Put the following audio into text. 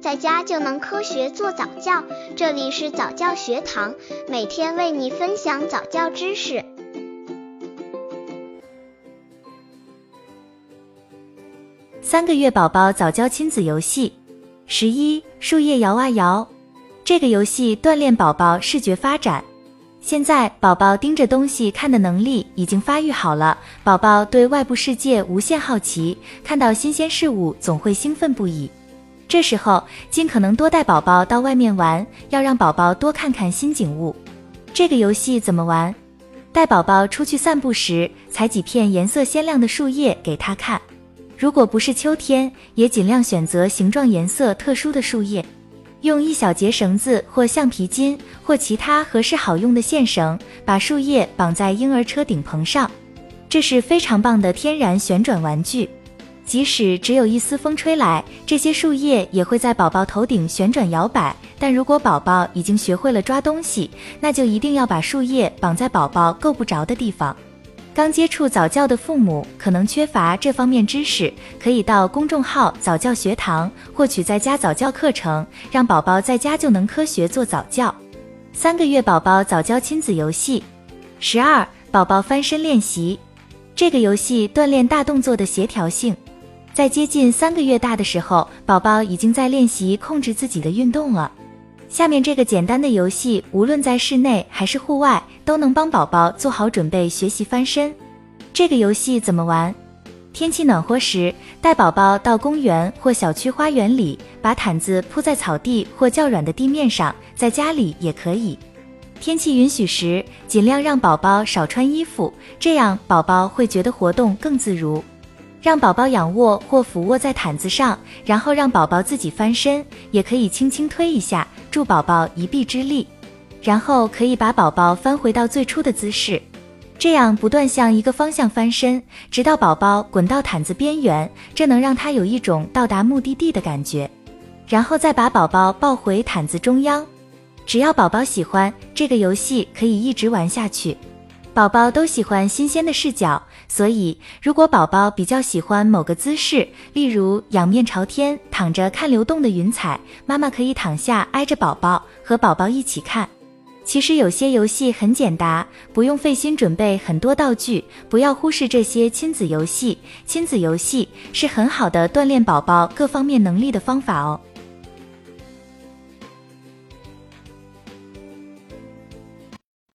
在家就能科学做早教。这里是早教学堂，每天为你分享早教知识。三个月宝宝早教亲子游戏，十一树叶摇啊摇。这个游戏锻炼宝宝视觉发展。现在宝宝盯着东西看的能力已经发育好了，宝宝对外部世界无限好奇，看到新鲜事物总会兴奋不已。这时候尽可能多带宝宝到外面玩，要让宝宝多看看新景物。这个游戏怎么玩？带宝宝出去散步时，采几片颜色鲜亮的树叶给他看。如果不是秋天，也尽量选择形状颜色特殊的树叶。用一小节绳子或橡皮筋或其他合适好用的线绳，把树叶绑在婴儿车顶棚上。这是非常棒的天然旋转玩具。即使只有一丝风吹来，这些树叶也会在宝宝头顶旋转摇摆。但如果宝宝已经学会了抓东西，那就一定要把树叶绑在宝宝够不着的地方。刚接触早教的父母可能缺乏这方面知识，可以到公众号早教学堂获取在家早教课程，让宝宝在家就能科学做早教。三个月宝宝早教亲子游戏，十二宝宝翻身练习。这个游戏锻炼大动作的协调性。在接近三个月大的时候，宝宝已经在练习控制自己的运动了。下面这个简单的游戏，无论在室内还是户外，都能帮宝宝做好准备学习翻身。这个游戏怎么玩？天气暖和时，带宝宝到公园或小区花园里，把毯子铺在草地或较软的地面上，在家里也可以。天气允许时，尽量让宝宝少穿衣服，这样宝宝会觉得活动更自如。让宝宝仰卧或俯卧在毯子上，然后让宝宝自己翻身，也可以轻轻推一下，助宝宝一臂之力。然后可以把宝宝翻回到最初的姿势，这样不断向一个方向翻身，直到宝宝滚到毯子边缘，这能让他有一种到达目的地的感觉。然后再把宝宝抱回毯子中央。只要宝宝喜欢这个游戏，可以一直玩下去。宝宝都喜欢新鲜的视角，所以如果宝宝比较喜欢某个姿势，例如仰面朝天躺着看流动的云彩，妈妈可以躺下挨着宝宝，和宝宝一起看。其实有些游戏很简单，不用费心准备很多道具，不要忽视这些亲子游戏。亲子游戏是很好的锻炼宝宝各方面能力的方法哦。